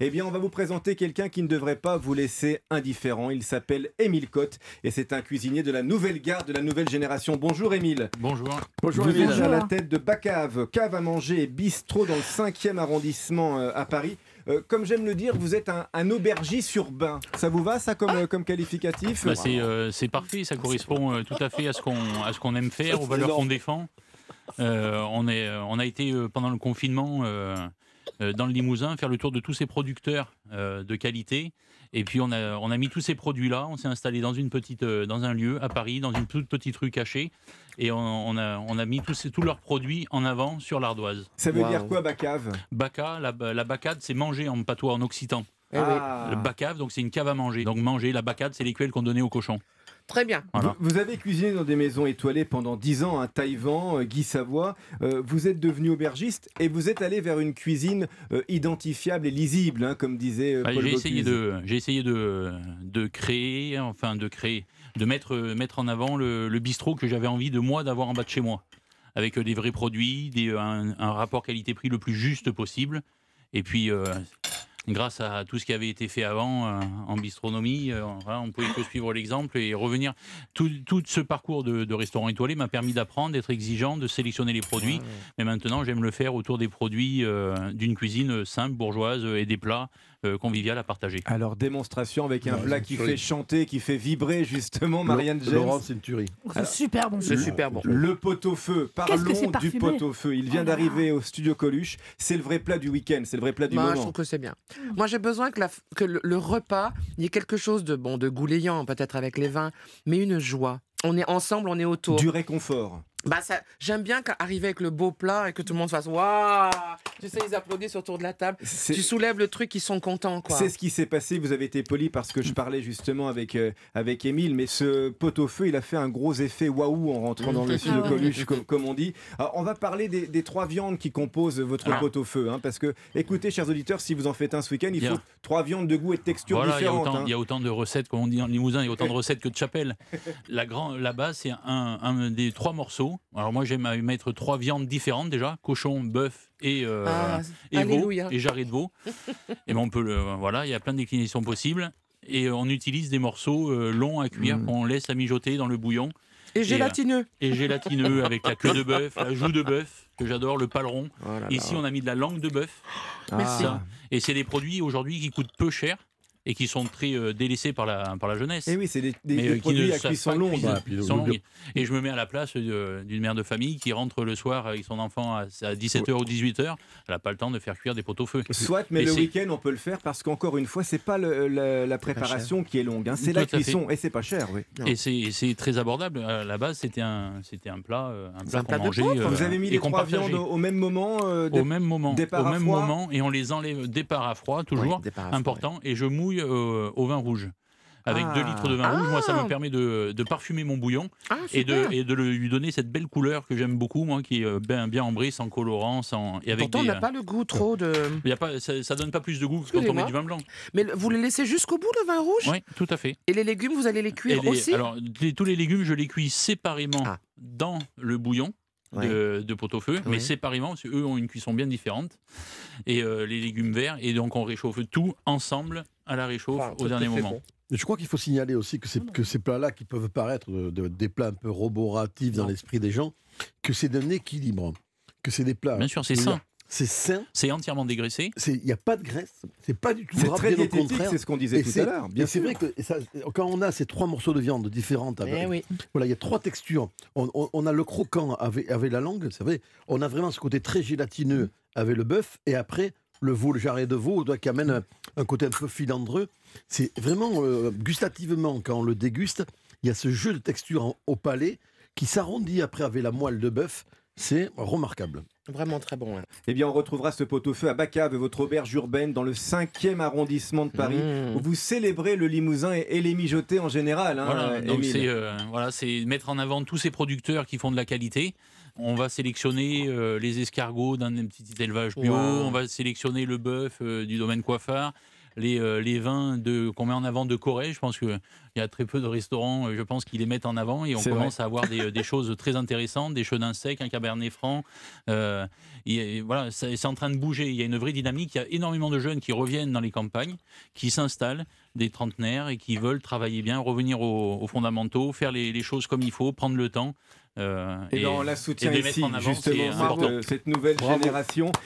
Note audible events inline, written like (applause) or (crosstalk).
Eh bien, on va vous présenter quelqu'un qui ne devrait pas vous laisser indifférent. Il s'appelle Émile Cotte et c'est un cuisinier de la nouvelle garde, de la nouvelle génération. Bonjour Émile. Bonjour. Bonjour vous êtes à la tête de Bacave, cave à manger et bistrot dans le 5e arrondissement euh, à Paris. Euh, comme j'aime le dire, vous êtes un, aubergiste urbain. Ça vous va, ça, comme, comme qualificatif? Bah, euh, C'est parfait, ça correspond tout à fait à ce qu'on aime faire, aux valeurs qu'on défend. on, est, on a été, pendant le confinement, euh, dans le Limousin, faire le tour de tous ces producteurs euh, de qualité. Et puis on a, on a mis tous ces produits-là, on s'est installé dans, une petite, euh, dans un lieu à Paris, dans une toute petite rue cachée, et on, a, on a mis tous, ces, tous leurs produits en avant sur l'ardoise. Ça veut dire quoi, bacave? Baca, la, la bacade, c'est manger en patois, en occitan. Eh ah. Le bacave, donc c'est une cave à manger. Donc manger, la bacade, c'est l'écuelle qu'on donnait aux cochons. Très bien. Vous, avez cuisiné dans des maisons étoilées pendant 10 ans, à Taïwan, euh, Guy Savoie. Euh, vous êtes devenu aubergiste et vous êtes allé vers une cuisine euh, identifiable et lisible, hein, comme disait Paul J'ai essayé, de, j'ai essayé de, de, créer, enfin de créer, de mettre, mettre en avant le, bistrot que j'avais envie de moi d'avoir en bas de chez moi, avec des vrais produits, des, un, rapport qualité-prix le plus juste possible. Et puis, grâce à tout ce qui avait été fait avant euh, en bistronomie. Euh, on pouvait que suivre l'exemple et revenir. Tout, ce parcours de, restaurant étoilé m'a permis d'apprendre, d'être exigeant, de sélectionner les produits. Mais maintenant, j'aime le faire autour des produits euh, d'une cuisine simple, bourgeoise et des plats euh, convivial à partager. Alors, démonstration avec un plat qui fait chanter, qui fait vibrer justement, Marianne James. Laurent, c'est une tuerie. C'est super bon. C'est super bon. Le pot-au-feu. Parlons du pot-au-feu. Il vient oh d'arriver au studio Coluche. C'est le vrai plat du week-end. C'est le vrai plat du Moi, moment. Je trouve que c'est bien. Moi, j'ai besoin que, la, que le, repas, il y ait quelque chose de bon, de gouléant, peut-être avec les vins, mais une joie. On est ensemble, on est autour. Du réconfort. Bah ça, j'aime bien arriver avec le beau plat et que tout le monde fasse waouh. Tu sais, ils applaudissent autour de la table. Tu soulèves le truc, ils sont contents quoi. C'est ce qui s'est passé. Vous avez été poli parce que je parlais justement avec euh, avec Émile, mais ce pot au feu, il a fait un gros effet waouh en rentrant dans le (laughs) sud de Coluche, comme, on dit. Alors, on va parler des, trois viandes qui composent votre pot au feu, hein, parce que écoutez, chers auditeurs, si vous en faites un ce week-end, il faut trois viandes de goût et de texture différentes. Hein. Il y, a autant de recettes, comme on dit en Limousin, il y a autant de (laughs) recettes que de chapelles. La grand, là-bas, c'est un, un des trois morceaux alors moi j'aime mettre trois viandes différentes déjà, cochon, bœuf et, euh, ah, et veau et jarret de veau. (laughs) et ben on peut le, voilà, il y a plein de déclinaisons possibles. Et on utilise des morceaux euh, longs à cuire mm. qu'on laisse à mijoter dans le bouillon. Et gélatineux. Et, gélatineux avec la queue de bœuf, la joue de bœuf, que j'adore, le paleron. Oh Ici, on a mis de la langue de bœuf. Merci. Et c'est des produits aujourd'hui qui coûtent peu cher et qui sont très euh, délaissés par la, par la jeunesse. Et eh oui, c'est des, des, euh, produits à cuisson longue. Et je me mets à la place euh, d'une mère de famille qui rentre le soir avec son enfant à, 17h ou 18h. Elle n'a pas le temps de faire cuire des pots au feu. Soit, mais le week-end, on peut le faire parce qu'encore une fois, c'est pas la préparation qui est longue, hein, c'est la cuisson et c'est pas cher. Oui. Et c'est très abordable. À la base, c'était un, un plat, un plat, qu'on mangeait. Vous avez mis les trois viandes au même moment Au même moment. Au même moment. Et on les enlève départ à froid, toujours. important. Et je mouille au vin rouge avec 2 litres de vin rouge. Moi, ça me ah. permet de, parfumer mon bouillon ah, et, de, et de lui donner cette belle couleur que j'aime beaucoup, moi, qui est euh, bien, bien ambrée, sans colorant, sans. Et avec Pourtant, on n'a pas le goût trop de. Y a pas, ça, ne donne pas plus de goût que quand on met du vin blanc. Mais vous le laissez jusqu'au bout, le vin rouge? Oui, tout à fait. Et les légumes, vous allez les cuire aussi? Alors, tous les légumes, je les cuis séparément ah. dans le bouillon de, pot-au-feu, mais séparément, parce qu'eux ont une cuisson bien différente. Et euh, les légumes verts, et donc on réchauffe tout ensemble à la réchauffe au dernier moment. Je crois qu'il faut signaler aussi que, que ces plats-là, qui peuvent paraître des plats un peu roboratifs dans l'esprit des gens, que c'est d'un équilibre. Que c'est des plats. Bien sûr, c'est ça. C'est sain. C'est entièrement dégraissé. Il n'y a pas de graisse. C'est pas du tout C'est très diététique, c'est ce qu'on disait tout à l'heure. Bien c'est vrai que quand on a ces trois morceaux de viande différentes, eh voilà, il y a trois textures. On, a le croquant avec, la langue, c'est vrai. On a vraiment ce côté très gélatineux avec le bœuf, et après le veau, le jarret de veau, qui amène un, côté un peu filandreux. C'est vraiment euh, gustativement quand on le déguste, il y a ce jeu de texture au palais qui s'arrondit après avec la moelle de bœuf. C'est remarquable. Vraiment très bon. Eh bien, on retrouvera ce pot-au-feu à Bacave, votre auberge urbaine dans le 5e arrondissement de Paris, mmh. où vous célébrez le limousin et, les mijotés en général. Hein, voilà, donc c'est euh, voilà, mettre en avant tous ces producteurs qui font de la qualité. On va sélectionner euh, les escargots d'un petit élevage bio, on va sélectionner le bœuf euh, du domaine coiffard, les, les vins qu'on met en avant de Corée. Je pense qu'il y a très peu de restaurants, je pense, qui les mettent en avant et on commence à avoir des, des, choses très intéressantes, des d'un sec, un cabernet franc. et, voilà, c'est en train de bouger. Il y a une vraie dynamique. Il y a énormément de jeunes qui reviennent dans les campagnes, qui s'installent, des trentenaires et qui veulent travailler bien, revenir aux, fondamentaux, faire les, les, choses comme il faut, prendre le temps. Euh, et, on la soutient ici, justement, cette, cette, nouvelle génération.